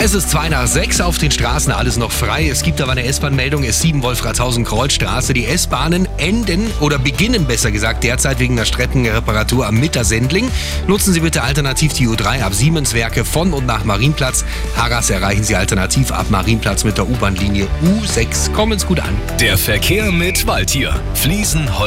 Es ist 2 nach 6 auf den Straßen, alles noch frei. Es gibt aber eine S-Bahn-Meldung, S7 Wolfratshausen-Kreuzstraße. Die S-Bahnen enden oder beginnen besser gesagt derzeit wegen der Streckenreparatur am Mittersendling. Nutzen Sie bitte alternativ die U3 ab Siemenswerke von und nach Marienplatz. Harras erreichen Sie alternativ ab Marienplatz mit der U-Bahn-Linie U6. Kommen Sie gut an. Der Verkehr mit Waldtier. Fliesen,